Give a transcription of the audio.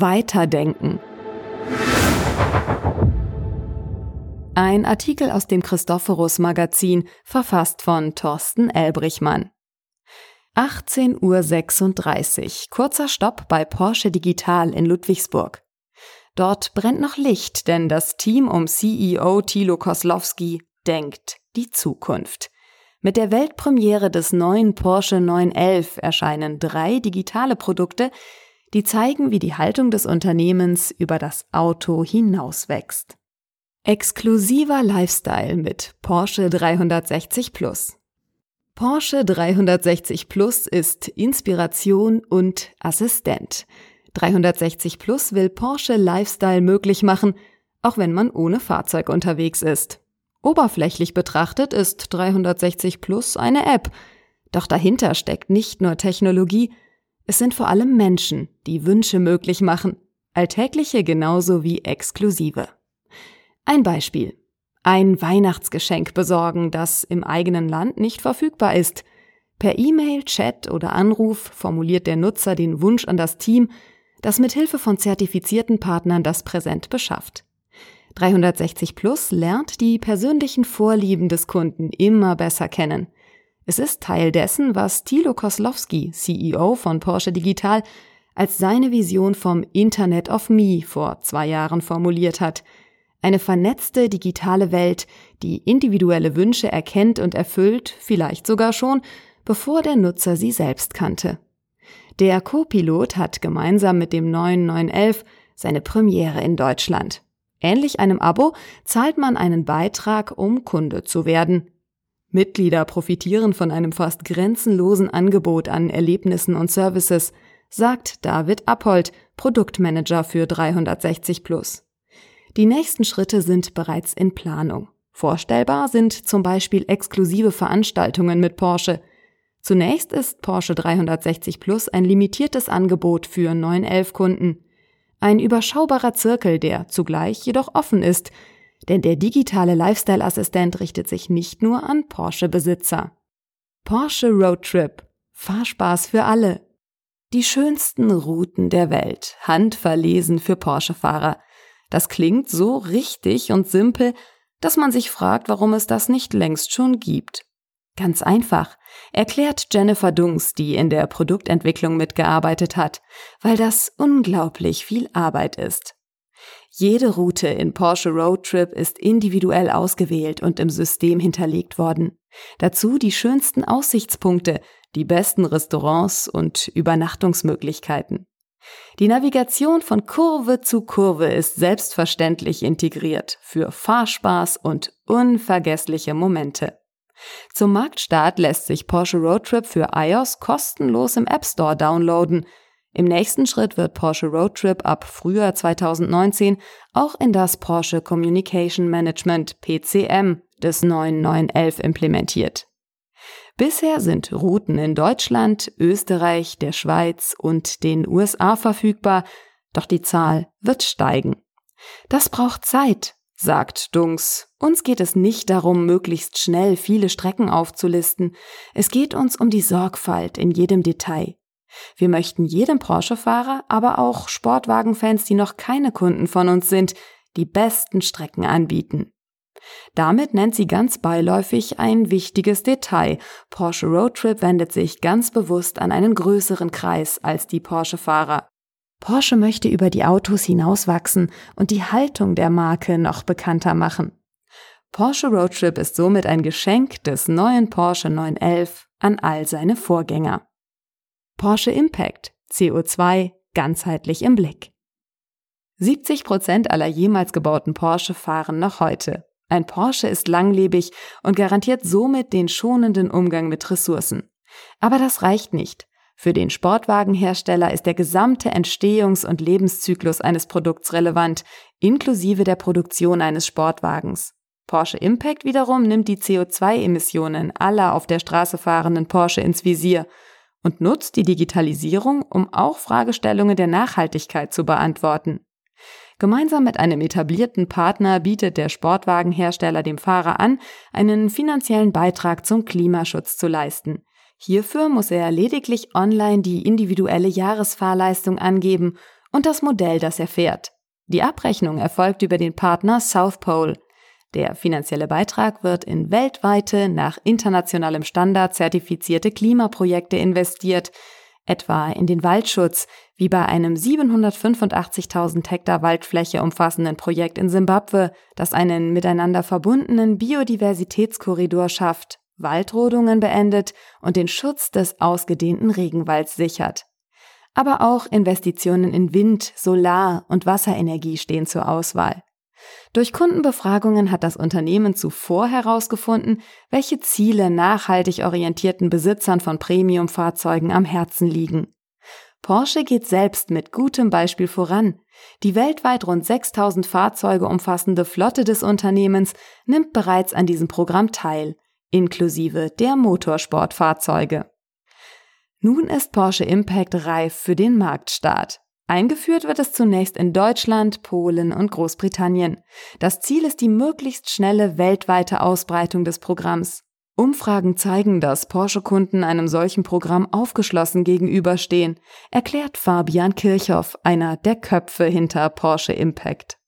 Weiterdenken. Ein Artikel aus dem Christophorus Magazin, verfasst von Thorsten Elbrichmann. 18.36 Uhr, kurzer Stopp bei Porsche Digital in Ludwigsburg. Dort brennt noch Licht, denn das Team um CEO Thilo Koslowski denkt die Zukunft. Mit der Weltpremiere des neuen Porsche 911 erscheinen drei digitale Produkte, die zeigen, wie die Haltung des Unternehmens über das Auto hinauswächst. Exklusiver Lifestyle mit Porsche 360 Plus. Porsche 360 Plus ist Inspiration und Assistent. 360 Plus will Porsche Lifestyle möglich machen, auch wenn man ohne Fahrzeug unterwegs ist. Oberflächlich betrachtet ist 360 Plus eine App, doch dahinter steckt nicht nur Technologie, es sind vor allem Menschen, die Wünsche möglich machen, alltägliche genauso wie exklusive. Ein Beispiel. Ein Weihnachtsgeschenk besorgen, das im eigenen Land nicht verfügbar ist. Per E-Mail, Chat oder Anruf formuliert der Nutzer den Wunsch an das Team, das mit Hilfe von zertifizierten Partnern das Präsent beschafft. 360 Plus lernt die persönlichen Vorlieben des Kunden immer besser kennen. Es ist Teil dessen, was Thilo Koslowski, CEO von Porsche Digital, als seine Vision vom Internet of Me vor zwei Jahren formuliert hat. Eine vernetzte digitale Welt, die individuelle Wünsche erkennt und erfüllt, vielleicht sogar schon, bevor der Nutzer sie selbst kannte. Der Co-Pilot hat gemeinsam mit dem neuen 911 seine Premiere in Deutschland. Ähnlich einem Abo zahlt man einen Beitrag, um Kunde zu werden. Mitglieder profitieren von einem fast grenzenlosen Angebot an Erlebnissen und Services, sagt David Appold, Produktmanager für 360 Plus. Die nächsten Schritte sind bereits in Planung. Vorstellbar sind zum Beispiel exklusive Veranstaltungen mit Porsche. Zunächst ist Porsche 360 Plus ein limitiertes Angebot für 911 Kunden. Ein überschaubarer Zirkel, der zugleich jedoch offen ist, denn der digitale Lifestyle-Assistent richtet sich nicht nur an Porsche-Besitzer. Porsche Road Trip. Fahrspaß für alle. Die schönsten Routen der Welt, handverlesen für Porsche-Fahrer. Das klingt so richtig und simpel, dass man sich fragt, warum es das nicht längst schon gibt. Ganz einfach, erklärt Jennifer Dungs, die in der Produktentwicklung mitgearbeitet hat, weil das unglaublich viel Arbeit ist. Jede Route in Porsche Road Trip ist individuell ausgewählt und im System hinterlegt worden. Dazu die schönsten Aussichtspunkte, die besten Restaurants und Übernachtungsmöglichkeiten. Die Navigation von Kurve zu Kurve ist selbstverständlich integriert für Fahrspaß und unvergessliche Momente. Zum Marktstart lässt sich Porsche Road Trip für iOS kostenlos im App Store downloaden. Im nächsten Schritt wird Porsche Road Trip ab Frühjahr 2019 auch in das Porsche Communication Management PCM des neuen 911 implementiert. Bisher sind Routen in Deutschland, Österreich, der Schweiz und den USA verfügbar, doch die Zahl wird steigen. Das braucht Zeit, sagt Dunks. Uns geht es nicht darum, möglichst schnell viele Strecken aufzulisten. Es geht uns um die Sorgfalt in jedem Detail. Wir möchten jedem Porsche-Fahrer, aber auch Sportwagenfans, die noch keine Kunden von uns sind, die besten Strecken anbieten. Damit nennt sie ganz beiläufig ein wichtiges Detail. Porsche Road Trip wendet sich ganz bewusst an einen größeren Kreis als die Porsche-Fahrer. Porsche möchte über die Autos hinauswachsen und die Haltung der Marke noch bekannter machen. Porsche Road Trip ist somit ein Geschenk des neuen Porsche 911 an all seine Vorgänger. Porsche Impact CO2 ganzheitlich im Blick. 70 Prozent aller jemals gebauten Porsche fahren noch heute. Ein Porsche ist langlebig und garantiert somit den schonenden Umgang mit Ressourcen. Aber das reicht nicht. Für den Sportwagenhersteller ist der gesamte Entstehungs- und Lebenszyklus eines Produkts relevant, inklusive der Produktion eines Sportwagens. Porsche Impact wiederum nimmt die CO2-Emissionen aller auf der Straße fahrenden Porsche ins Visier und nutzt die Digitalisierung, um auch Fragestellungen der Nachhaltigkeit zu beantworten. Gemeinsam mit einem etablierten Partner bietet der Sportwagenhersteller dem Fahrer an, einen finanziellen Beitrag zum Klimaschutz zu leisten. Hierfür muss er lediglich online die individuelle Jahresfahrleistung angeben und das Modell, das er fährt. Die Abrechnung erfolgt über den Partner South Pole. Der finanzielle Beitrag wird in weltweite, nach internationalem Standard zertifizierte Klimaprojekte investiert, etwa in den Waldschutz, wie bei einem 785.000 Hektar Waldfläche umfassenden Projekt in Simbabwe, das einen miteinander verbundenen Biodiversitätskorridor schafft, Waldrodungen beendet und den Schutz des ausgedehnten Regenwalds sichert. Aber auch Investitionen in Wind, Solar und Wasserenergie stehen zur Auswahl. Durch Kundenbefragungen hat das Unternehmen zuvor herausgefunden, welche Ziele nachhaltig orientierten Besitzern von Premiumfahrzeugen am Herzen liegen. Porsche geht selbst mit gutem Beispiel voran. Die weltweit rund 6000 Fahrzeuge umfassende Flotte des Unternehmens nimmt bereits an diesem Programm teil, inklusive der Motorsportfahrzeuge. Nun ist Porsche Impact reif für den Marktstart. Eingeführt wird es zunächst in Deutschland, Polen und Großbritannien. Das Ziel ist die möglichst schnelle weltweite Ausbreitung des Programms. Umfragen zeigen, dass Porsche-Kunden einem solchen Programm aufgeschlossen gegenüberstehen, erklärt Fabian Kirchhoff, einer der Köpfe hinter Porsche Impact.